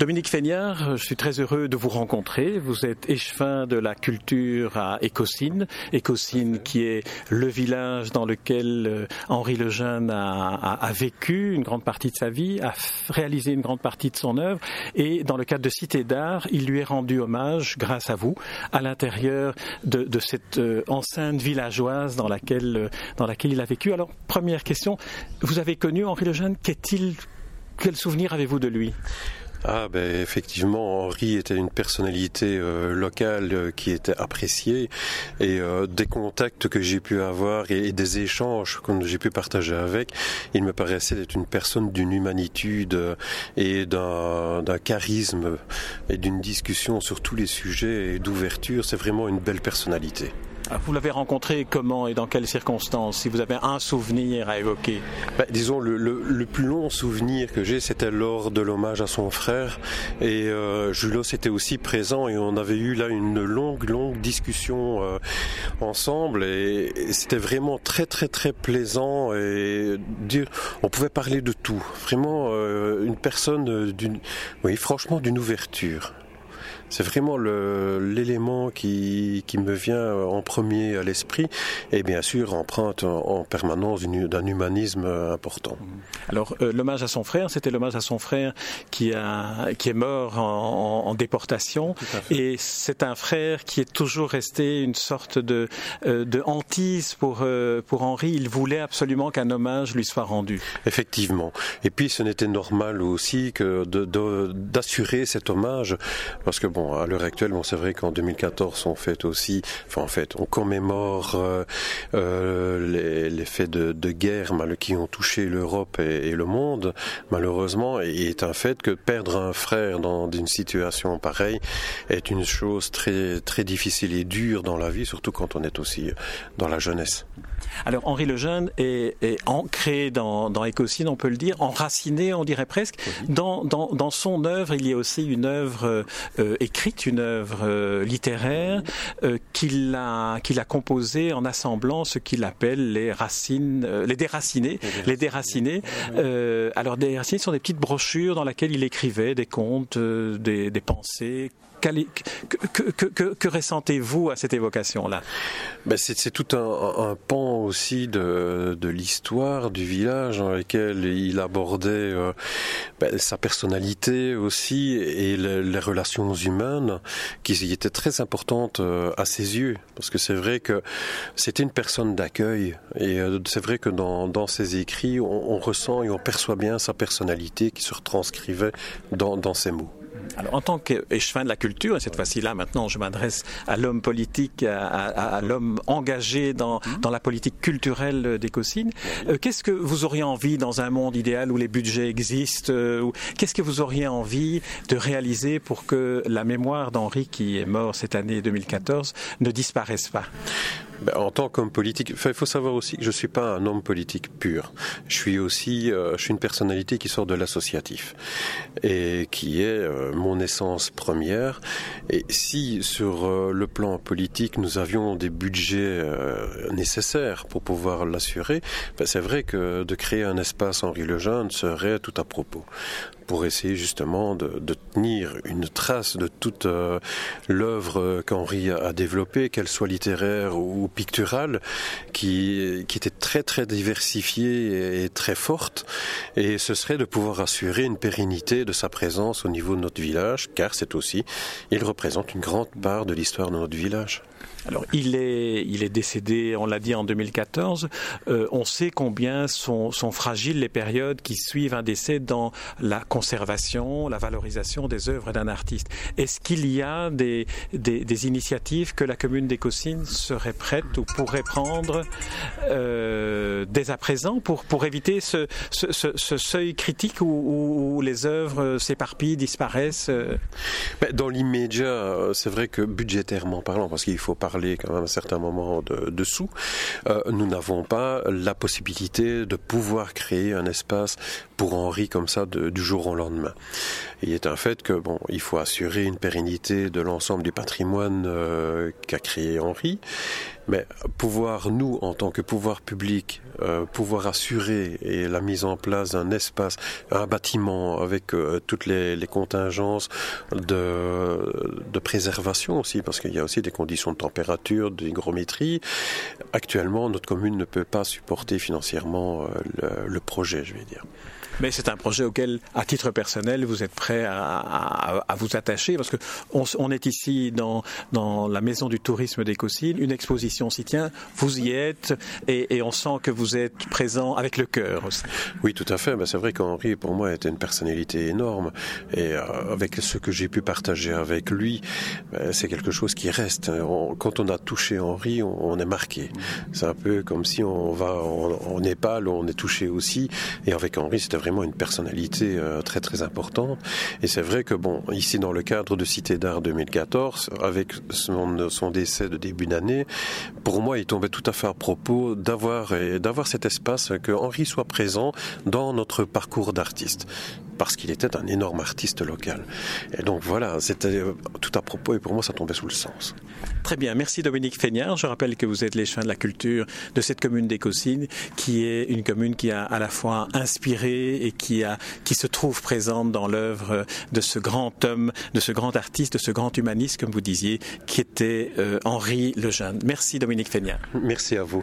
Dominique Feignard, je suis très heureux de vous rencontrer. Vous êtes échevin de la culture à Écosine. Écosine qui est le village dans lequel euh, Henri le Jeune a, vécu une grande partie de sa vie, a réalisé une grande partie de son œuvre. Et dans le cadre de Cité d'Art, il lui est rendu hommage, grâce à vous, à l'intérieur de, cette euh, enceinte villageoise dans laquelle, euh, dans laquelle il a vécu. Alors, première question, vous avez connu Henri le Jeune, qu'est-il quel souvenir avez-vous de lui? Ah ben effectivement, Henri était une personnalité euh, locale euh, qui était appréciée et euh, des contacts que j'ai pu avoir et, des échanges que j'ai pu partager avec, il me paraissait être une personne d'une humanitude et d'un charisme et d'une discussion sur tous les sujets et d'ouverture. C'est vraiment une belle personnalité. Ah, vous l'avez rencontré comment et dans quelles circonstances Si vous avez un souvenir à évoquer ben, Disons, le, le, plus long souvenir que j'ai, c'était lors de l'hommage à son frère. Et euh, Julos était aussi présent et on avait eu là une longue, longue discussion euh, ensemble. Et, c'était vraiment très, très, très plaisant. Et dire, on pouvait parler de tout. Vraiment, euh, une personne d'une, oui, franchement, d'une ouverture. C'est vraiment l'élément qui, qui, me vient en premier à l'esprit et bien sûr empreinte en, permanence d'un humanisme important. Alors euh, l'hommage à son frère, c'était l'hommage à son frère qui, a, qui est mort en, en déportation et c'est un frère qui est toujours resté une sorte de, euh, de hantise pour, euh, pour Henri. Il voulait absolument qu'un hommage lui soit rendu. Effectivement. Et puis ce n'était normal aussi que d'assurer cet hommage parce que bon, à l'heure actuelle, bon, c'est vrai qu'en 2014, on fait aussi, enfin, en fait, on commémore euh, euh, les, faits de, guerre mal, qui ont touché l'Europe et, le monde, malheureusement, et il est un fait que perdre un frère dans une situation pareille est une chose très, très difficile et dure dans la vie, surtout quand on est aussi dans la jeunesse. Alors Henri Lejeune est, est ancré dans, dans on peut le dire, enraciné, on dirait presque. Dans, dans, dans, son œuvre, il y a aussi une œuvre euh, écrite, une œuvre euh, littéraire euh, qu'il a, qu'il a composée en assemblant ce qu'il appelle les racines, les déracinés. Les déracinés. alors, des déracinés sont des petites brochures dans lesquelles il écrivait des contes, des, des pensées que, ressentez-vous à cette évocation-là? Ben C'est tout un, pan aussi de, l'histoire du village dans lequel il abordait euh, ben, sa personnalité aussi et les relations humaines qui étaient très importantes euh, à ses yeux. Parce que c'est vrai que c'était une personne d'accueil et euh, c'est vrai que dans, ses écrits, on, ressent et on perçoit bien sa personnalité qui se retranscrivait dans ses mots. Alors, en tant qu'échevin de la culture, et cette fois-ci là, maintenant, je m'adresse à l'homme politique, à, à, à l'homme engagé dans, mmh. dans, la politique culturelle d'Écosine. Euh, qu'est-ce que vous auriez envie dans un monde idéal où les budgets existent euh, Qu'est-ce que vous auriez envie de réaliser pour que la mémoire d'Henri, qui est mort cette année 2014, ne disparaisse pas? Ben, en tant qu'homme politique, il faut savoir aussi que je suis pas un homme politique pur. Je suis aussi, euh, je suis une personnalité qui sort de l'associatif et qui est euh, mon essence première. Et si sur euh, le plan politique nous avions des budgets nécessaires pour pouvoir l'assurer, ben, c'est vrai que de créer un espace Henri Lejeune serait tout à propos pour essayer justement de, de tenir une trace de toute euh, l'œuvre qu'Henri a, développée, qu'elle soit littéraire ou picturale, qui, qui était très très diversifiée et très forte. Et ce serait de pouvoir assurer une pérennité de sa présence au niveau de notre village, car c'est aussi, il représente une grande part de l'histoire de notre village. Alors, il est, il est décédé, on l'a dit, en 2014. Euh, on sait combien sont, sont, fragiles les périodes qui suivent un décès dans la conservation, la valorisation des œuvres d'un artiste. Est-ce qu'il y a des, initiatives que la commune d'Écosine serait prête ou pourrait prendre euh, dès à présent pour, éviter ce, seuil critique où, les œuvres s'éparpillent, disparaissent euh? Dans l'immédiat, c'est vrai que budgétairement parlant, parce qu'il faut parler quand même à un certain moment de, sous, euh, nous n'avons pas la possibilité de pouvoir créer un espace pour Henri comme ça du jour au lendemain. Il est un fait que bon, il faut assurer une pérennité de l'ensemble du patrimoine euh, qu'a créé Henri, Mais pouvoir, nous, en tant que pouvoir public, euh, pouvoir assurer et la mise en place d'un espace, un bâtiment avec euh, toutes les, contingences de, préservation aussi, parce qu'il y a aussi des conditions de température, d'hygrométrie. Actuellement, notre commune ne peut pas supporter financièrement le projet, je vais dire. Mais c'est un projet auquel, à titre personnel, vous êtes prêt à, vous attacher parce que on, est ici dans, la maison du tourisme d'Écosine, une exposition s'y tient, vous y êtes et, on sent que vous êtes présent avec le cœur aussi. Oui, tout à fait. Ben, c'est vrai qu'Henri, pour moi, était une personnalité énorme et euh, avec ce que j'ai pu partager avec lui, ben, c'est quelque chose qui reste. Quand on a touché Henri, on, est marqué. C'est un peu comme si on va en, en Népal, on est touché aussi. Et avec Henri, c'était vraiment une personnalité euh, très très importante. Et c'est vrai que bon, ici dans le cadre de Cité d'Art 2014, avec son, décès de début d'année, pour moi, il tombait tout à fait à propos d'avoir d'avoir cet espace que Henri soit présent dans notre parcours d'artiste parce qu'il était un énorme artiste local. Et donc voilà, c'était tout à propos et pour moi ça tombait sous le sens. Très bien, merci Dominique Feignard. Je rappelle que vous êtes l'échevin de la culture de cette commune d'Écosine, qui est une commune qui a à la fois inspiré et qui, a, qui se trouve présente dans l'œuvre de ce grand homme, de ce grand artiste, de ce grand humaniste, comme vous disiez, qui était euh, Henri Lejeune. Merci Dominique Feignard. Merci à vous.